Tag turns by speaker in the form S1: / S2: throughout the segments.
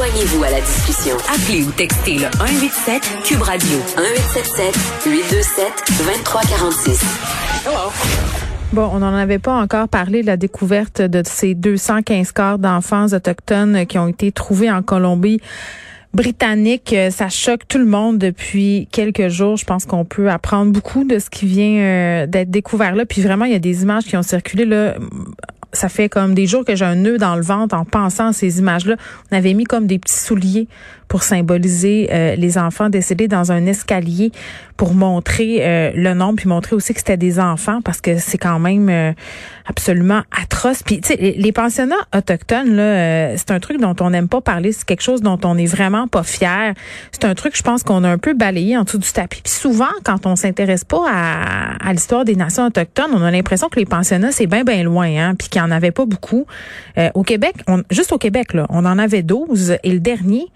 S1: Joignez-vous à la discussion. Appelez ou textez le 187 Cube Radio 1877 827 2346.
S2: Bon, on n'en avait pas encore parlé de la découverte de ces 215 corps d'enfants autochtones qui ont été trouvés en Colombie britannique. Ça choque tout le monde depuis quelques jours. Je pense qu'on peut apprendre beaucoup de ce qui vient euh, d'être découvert là. Puis vraiment, il y a des images qui ont circulé là ça fait comme des jours que j'ai un nœud dans le ventre en pensant à ces images-là. On avait mis comme des petits souliers pour symboliser euh, les enfants décédés dans un escalier pour montrer euh, le nombre puis montrer aussi que c'était des enfants parce que c'est quand même euh, absolument atroce. Puis tu sais les, pensionnats autochtones là, c'est un truc dont on n'aime pas parler, c'est quelque chose dont on est vraiment pas fier. C'est un truc je pense qu'on a un peu balayé en dessous du tapis. Puis souvent quand on s'intéresse pas à, à l'histoire des nations autochtones, on a l'impression que les pensionnats c'est bien bien loin hein, puis qu'il y en avait pas beaucoup. au Québec, on, juste au Québec là, on en avait 12 et le dernier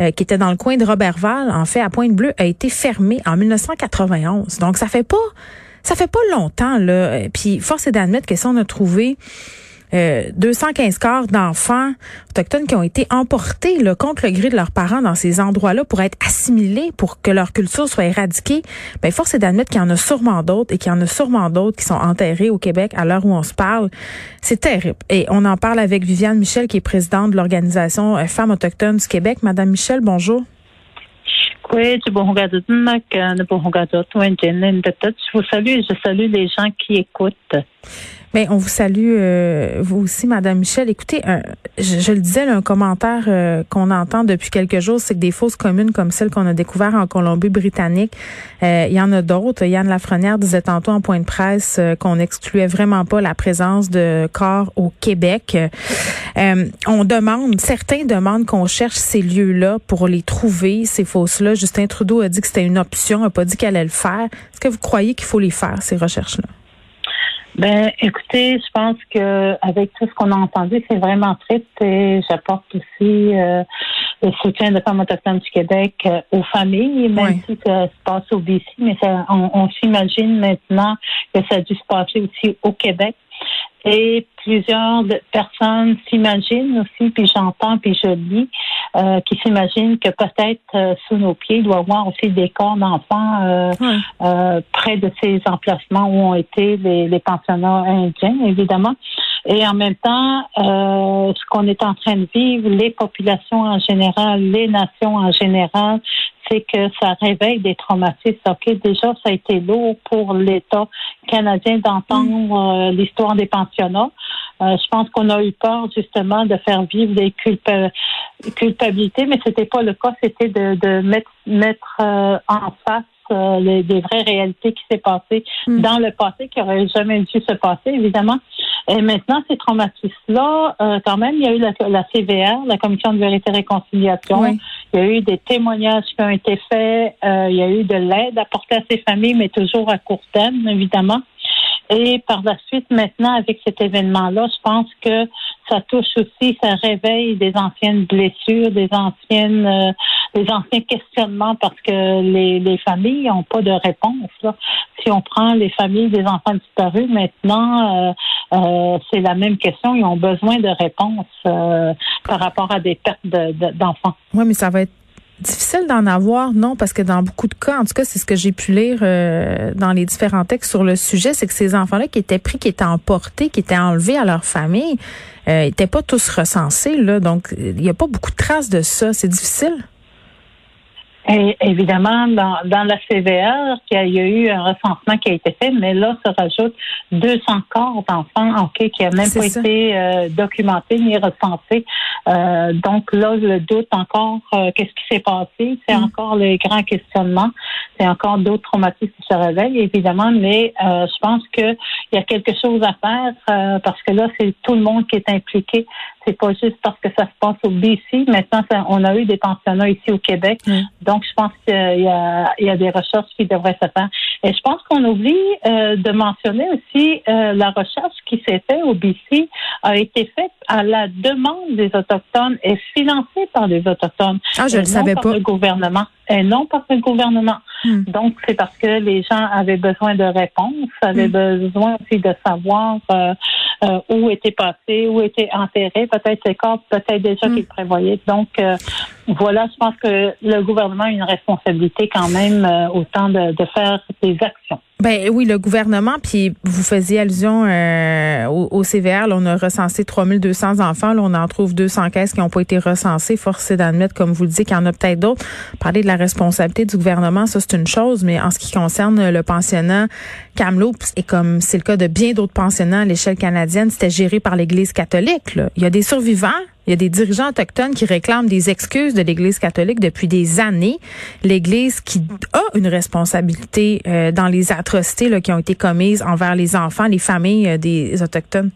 S2: euh, qui était dans le coin de Robertval, en fait, à Pointe-Bleue, a été fermé en 1991. Donc, ça fait pas, ça fait pas longtemps, là. Puis, force est d'admettre que si on a trouvé 215 euh, corps d'enfants autochtones qui ont été emportés là, contre le gré de leurs parents dans ces endroits-là pour être assimilés, pour que leur culture soit éradiquée. Ben, force est d'admettre qu'il y en a sûrement d'autres et qu'il y en a sûrement d'autres qui sont enterrés au Québec à l'heure où on se parle. C'est terrible. Et on en parle avec Viviane Michel, qui est présidente de l'organisation euh, Femmes autochtones du Québec. Madame Michel, bonjour.
S3: Oui, Je vous salue et je salue les gens qui écoutent.
S2: Bien, on vous salue, euh, vous aussi, Madame Michel. Écoutez, je, le disais, un commentaire euh, qu'on entend depuis quelques jours, c'est que des fausses communes comme celle qu'on a découvert en Colombie-Britannique, euh, il y en a d'autres. Yann Lafrenière disait tantôt en point de presse qu'on n'excluait vraiment pas la présence de corps au Québec. on demande, certains demandent qu'on cherche ces lieux-là pour les trouver, ces fausses-là. Justin Trudeau a dit que c'était une option, a pas dit qu'elle allait le faire. Est-ce que vous croyez qu'il faut les faire, ces recherches-là?
S3: Ben, écoutez, je pense que avec tout ce qu'on a entendu, c'est vraiment triste et j'apporte aussi euh, le soutien de Femmes autochtones du Québec euh, aux familles, même si ça se passe au BC, mais ça, on, on s'imagine maintenant que ça a dû se passer aussi au Québec. Et plusieurs personnes s'imaginent aussi, puis j'entends, puis je lis, euh, qui s'imaginent que peut-être euh, sous nos pieds, il doit y avoir aussi des corps d'enfants euh, euh, près de ces emplacements où ont été les, les pensionnats indiens, évidemment. Et en même temps, euh, ce qu'on est en train de vivre, les populations en général, les nations en général, c'est que ça réveille des traumatismes. OK, déjà, ça a été lourd pour l'État canadien d'entendre euh, l'histoire des pensionnats. Euh, je pense qu'on a eu peur justement de faire vivre des culpabilités, mais c'était pas le cas. C'était de, de mettre, mettre euh, en face les, des vraies réalités qui s'est passées hmm. dans le passé, qui n'auraient jamais dû se passer, évidemment. Et maintenant, ces traumatismes-là, euh, quand même, il y a eu la, la, CVR, la Commission de vérité et réconciliation. Il y a eu des témoignages qui ont été faits. Euh, il y a eu de l'aide apportée à ces familles, mais toujours à court terme, évidemment. Et par la suite, maintenant, avec cet événement-là, je pense que ça touche aussi, ça réveille des anciennes blessures, des anciennes, euh, des anciens questionnements parce que les, les familles n'ont pas de réponse. Là. Si on prend les familles des enfants disparus, maintenant, euh, euh, c'est la même question. Ils ont besoin de réponses par rapport à des pertes d'enfants.
S2: oui, mais ça va être difficile d'en avoir, non, parce que dans beaucoup de cas, en tout cas, c'est ce que j'ai pu lire euh, dans les différents textes sur le sujet, c'est que ces enfants-là qui étaient pris, qui étaient emportés, qui étaient enlevés à leur famille, n'étaient euh, pas tous recensés, là. Donc, il n'y a pas beaucoup de traces de ça. C'est difficile?
S3: Et évidemment, dans, dans la CVR, il y a eu un recensement qui a été fait, mais là, se rajoute 200 corps d'enfants ok, qui n'ont même pas été euh, documentés ni recensés. Euh, donc là, le doute encore, euh, qu'est-ce qui s'est passé? C'est mm. encore les grands questionnements. C'est encore d'autres traumatismes qui se réveillent, évidemment, mais je pense qu'il y a quelque chose à faire parce que là, c'est tout le monde qui est impliqué. C'est pas juste parce que ça se passe au BC. Maintenant, on a eu des pensionnats ici au Québec. Mm. Donc, je pense qu'il y a, il y a des recherches qui devraient se faire. Et je pense qu'on oublie euh, de mentionner aussi euh, la recherche qui s'est faite au BC a été faite à la demande des Autochtones et financée par les Autochtones.
S2: Ah, je ne le savais
S3: pas. Par le gouvernement. Et non par le gouvernement. Hmm. Donc, c'est parce que les gens avaient besoin de réponses, avaient hmm. besoin aussi de savoir euh, euh, où étaient passés, où étaient enterrés, peut-être ces corps, peut-être déjà hmm. qu'ils prévoyaient. Donc, euh, voilà, je pense que le gouvernement a une responsabilité quand même autant de, de faire des actions.
S2: Ben oui, le gouvernement, puis vous faisiez allusion euh, au, au, CVR, là, on a recensé 3200 enfants, là, on en trouve 200 caisses qui n'ont pas été recensées. Force est d'admettre, comme vous le dites, qu'il y en a peut-être d'autres. Parler de la responsabilité du gouvernement, ça c'est une chose, mais en ce qui concerne le pensionnat Kamloops, et comme c'est le cas de bien d'autres pensionnats à l'échelle canadienne, c'était géré par l'Église catholique. Là. Il y a des survivants il y a des dirigeants autochtones qui réclament des excuses de l'Église catholique depuis des années. L'Église qui a une responsabilité euh, dans les atrocités là, qui ont été commises envers les enfants, les familles euh, des Autochtones?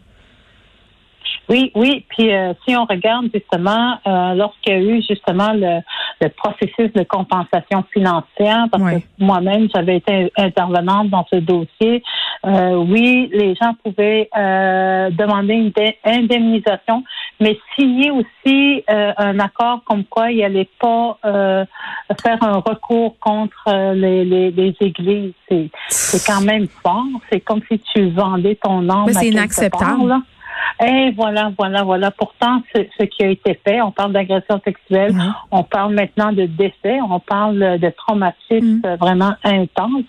S3: Oui, oui. Puis euh, si on regarde justement, euh, lorsqu'il y a eu justement le, le, processus de compensation financière, parce que moi-même j'avais été intervenante dans ce dossier, euh, oui, les gens pouvaient demander une indemnisation, mais signer aussi un accord comme quoi il n'allait pas faire un recours contre les, les, les églises. C'est quand même fort. C'est comme si tu vendais ton âme.
S2: Mais c'est inacceptable.
S3: Et voilà, voilà, voilà. Pourtant, c'est ce qui a été fait. On parle d'agression sexuelle, mhm. on parle maintenant de décès, on parle de traumatisme mhm. vraiment intense.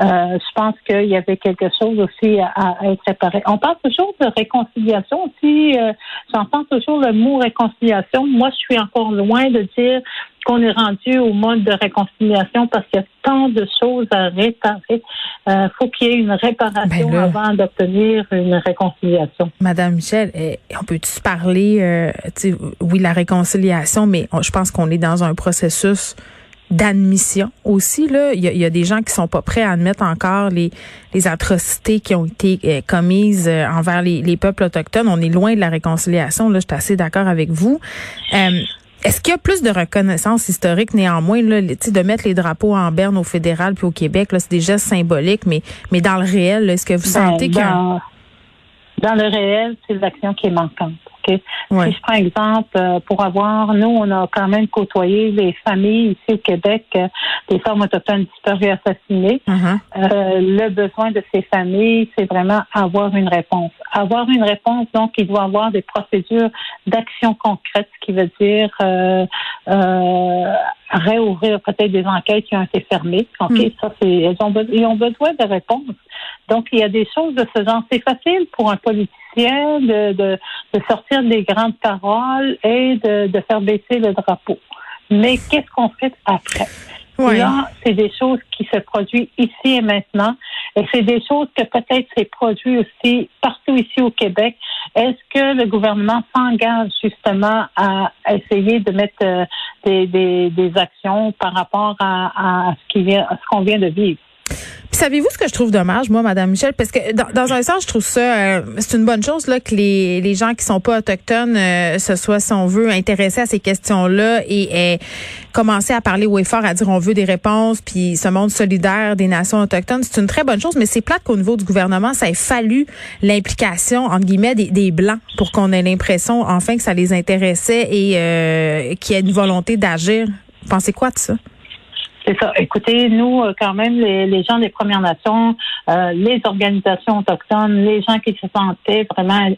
S3: Euh, je pense qu'il y avait quelque chose aussi à, être réparé. On parle toujours de réconciliation aussi. Euh, j'entends toujours le mot réconciliation. Moi, je suis encore loin de dire qu'on est rendu au mode de réconciliation parce qu'il y a tant de choses à réparer. Il euh, faut qu'il y ait une réparation ben avant d'obtenir une réconciliation.
S2: Madame Michel, eh, on peut-tu parler, euh, oui, la réconciliation, mais je pense qu'on est dans un processus d'admission aussi. Là. Il, y a, des gens qui sont pas prêts à admettre encore les, les atrocités qui ont été euh, commises envers les, les, peuples autochtones. On est loin de la réconciliation. Là, je suis assez d'accord avec vous. Est-ce qu'il y a plus de reconnaissance historique néanmoins là, de mettre les drapeaux en berne au fédéral puis au Québec là, c'est des gestes symboliques, mais mais dans le réel, est-ce que vous ben, sentez que
S3: dans le réel, c'est l'action qui est manquante. Si je prends exemple, euh, pour avoir, nous, on a quand même côtoyé les familles ici au Québec euh, des femmes autochtones disparues assassinées. Uh-huh. Euh, le besoin de ces familles, c'est vraiment avoir une réponse. Avoir une réponse, donc, il doit avoir des procédures d'action concrète, ce qui veut dire réouvrir peut-être des enquêtes qui ont été fermées. OK, mm. ça, c'est, ils ont, ils ont besoin de réponses. Donc, il y a des choses de ce genre. C'est facile pour un politicien de, de, de sortir des grandes paroles et de, de faire baisser le drapeau. Mais qu'est-ce qu'on fait après? Là, c'est des choses qui se produisent ici et maintenant. Et c'est des choses que peut-être c'est produit aussi partout ici au Québec. Est-ce que le gouvernement s'engage justement à essayer de mettre euh, des, des, des, actions par rapport à, à ce qui vient, à ce qu'on vient de vivre?
S2: Savez-vous ce que je trouve dommage, moi, Madame Michel, parce que dans, un sens, je trouve ça, euh, c'est une bonne chose là que les, les gens qui sont pas autochtones euh, se soient, si on veut, intéressés à ces questions-là et, et commencer à parler au effort, à dire on veut des réponses, puis ce monde solidaire des nations autochtones, c'est une très bonne chose. Mais c'est plate qu'au niveau du gouvernement, ça ait fallu l'implication entre guillemets des, des blancs pour qu'on ait l'impression enfin que ça les intéressait et euh, qu'il y ait une volonté d'agir. Pensez quoi de ça?
S3: C'est ça. Écoutez, nous, euh, quand même, les, les gens des Premières Nations, euh, les organisations autochtones, les gens qui se sentaient vraiment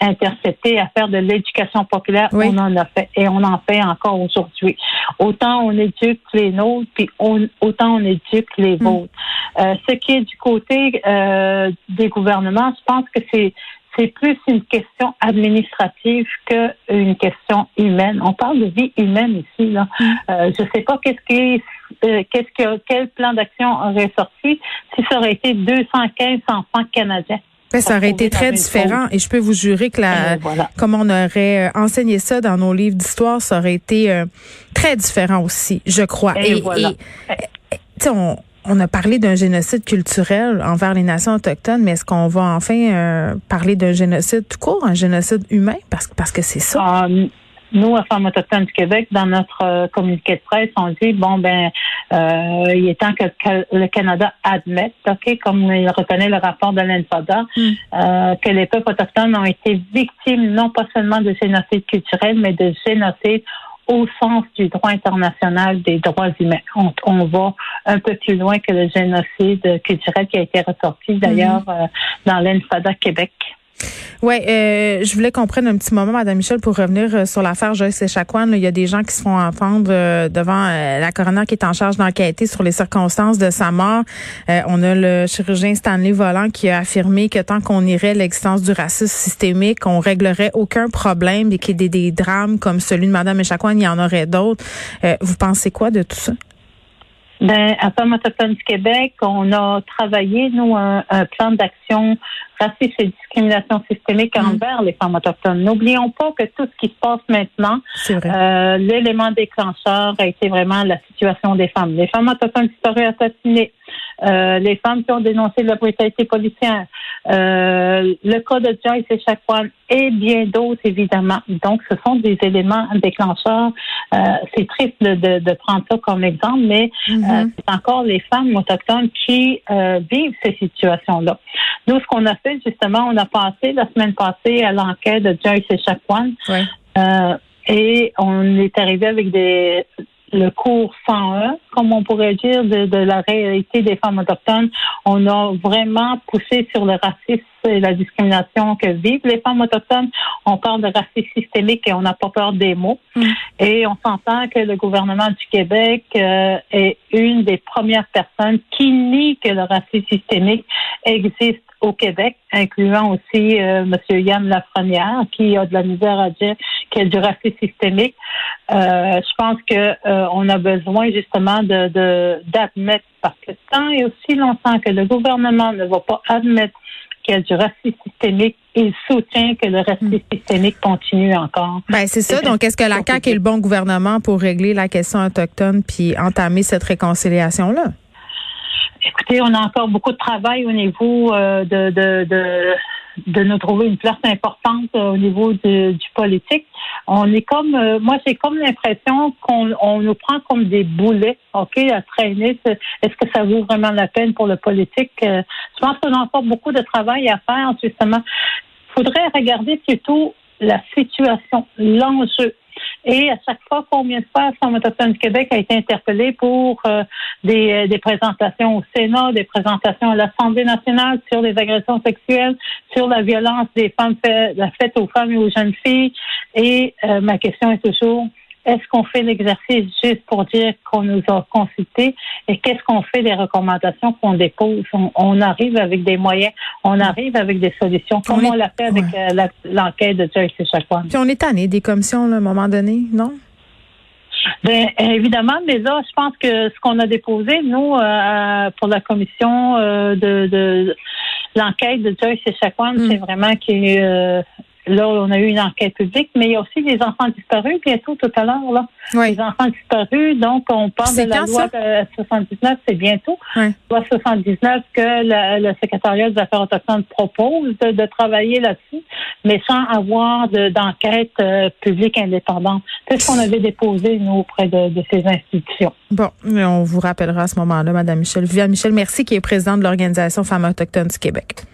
S3: interceptés à faire de l'éducation populaire, on en a fait et on en fait encore aujourd'hui. Autant on éduque les nôtres, puis autant on éduque les mm. vôtres. Euh, ce qui est du côté euh, des gouvernements, je pense que c'est c'est plus une question administrative qu'une question humaine. On parle de vie humaine ici. Là. Mm. Euh, je ne sais pas qu'est-ce qui euh, qu'est-ce que quel plan d'action aurait sorti si ça aurait été 215 enfants canadiens.
S2: Ben, ça aurait été très différent et je peux vous jurer que la, comme on aurait euh, enseigné ça dans nos livres d'histoire, ça aurait été très différent aussi, je crois.
S3: Et, voilà.
S2: on, on a parlé d'un génocide culturel envers les nations autochtones, mais est-ce qu'on va enfin euh, parler d'un génocide tout court, un génocide humain, parce, parce que c'est ça?
S3: Ah, nous, à Femmes autochtones du Québec, dans notre euh, communiqué de presse, on dit bon ben, euh, il est temps que, le Canada admette, ok, comme il reconnaît le rapport de l'ENFADA, mm. que les peuples autochtones ont été victimes non pas seulement de génocide culturel, mais de génocide au sens du droit international des droits humains. On, va un peu plus loin que le génocide culturel qui a été ressorti d'ailleurs mm-hmm. euh, dans l'ENFADA Québec.
S2: Oui, euh, je voulais qu'on prenne un petit moment, Madame Michel, pour revenir euh, sur l'affaire Joyce Echaquan. Il y a des gens qui se font entendre euh, devant la coroner qui est en charge d'enquêter sur les circonstances de sa mort. on a le chirurgien Stanley Volant qui a affirmé que tant qu'on irait l'existence du racisme systémique, on réglerait aucun problème et qu'il y ait des, drames comme celui de Madame Echaquan, il y en aurait d'autres. vous pensez quoi de tout ça?
S3: Ben, à Femmes autochtones du Québec, on a travaillé, nous, un, plan d'action racisme et discrimination systémique mm. envers les femmes autochtones. N'oublions pas que tout ce qui se passe maintenant, euh, l'élément déclencheur a été vraiment la situation des femmes. Les femmes autochtones disparues assassinées, euh, les femmes qui ont dénoncé la brutalité policière, euh, le cas de Joyce et Chacoan et bien d'autres, évidemment. Donc, ce sont des éléments déclencheurs. Euh, c'est triste de, de, prendre ça comme exemple, mais mm-hmm. c'est encore les femmes autochtones qui vivent ces situations-là. Nous, ce qu'on a fait, justement, on a passé la semaine passée à l'enquête de Joyce et Chacoan. et on est arrivé avec des le cours 101, comme on pourrait dire, de, la réalité des femmes autochtones. On a vraiment poussé sur le racisme et la discrimination que vivent les femmes autochtones. On parle de racisme systémique et on n'a pas peur des mots. Mm. Et on s'entend que le gouvernement du Québec euh, est une des premières personnes qui nie que le racisme systémique existe au Québec, incluant aussi euh, M. Yann Lafrenière, qui a de la misère à dire qu'il y a du racisme systémique. Euh, je pense que euh, on a besoin justement de d'admettre, parce que tant et aussi longtemps que le gouvernement ne va pas admettre qu'il y a du racisme systémique, il soutient que le racisme hmm. systémique continue encore.
S2: Ben c'est ça. Donc, est-ce que la CAQ est le bon gouvernement pour régler la question autochtone puis entamer cette réconciliation-là?
S3: Écoutez, on a encore beaucoup de travail au niveau euh, de, de, de, de, nous trouver une place importante euh, au niveau du politique. On est comme, euh, moi, j'ai comme l'impression qu'on on nous prend comme des boulets, ok, à traîner. Est-ce que ça vaut vraiment la peine pour le politique? Je pense qu'on a encore beaucoup de travail à faire, justement. Il faudrait regarder plutôt la situation, l'enjeu. Et à chaque fois, combien de fois Femme autochtone du Québec a été interpellé pour euh, des, euh, des, présentations au Sénat, des présentations à l'Assemblée nationale sur les agressions sexuelles, sur la violence des femmes faites aux femmes et aux jeunes filles. Et euh, ma question est toujours est-ce qu'on fait l'exercice juste pour dire qu'on nous a consultés et qu'est-ce qu'on fait des recommandations qu'on dépose? On, arrive avec des moyens, on arrive avec des solutions, comme on, l'a fait avec euh, l'enquête de Joyce Chacoan.
S2: Puis on est tanné des commissions à un moment donné, non?
S3: Bien, évidemment, mais là, je pense que ce qu'on a déposé, nous, euh, pour la commission euh, de, l'enquête de Joyce et Chacoan, mm. c'est vraiment qui Là, on a eu une enquête publique, mais il y a aussi des enfants disparus bientôt tout à l'heure. Là. Les enfants disparus, donc on parle de la loi 79, c'est bientôt. La Loi 79 que le, secrétariat des affaires autochtones propose de, travailler là-dessus, mais sans avoir d'enquête euh, publique indépendante. C'est ce qu'on avait déposé, nous, auprès de, ces institutions.
S2: Bon, mais on vous rappellera à ce moment-là, Madame Michel. Viviane Michel, merci, qui est présidente de l'Organisation Femmes autochtones du Québec.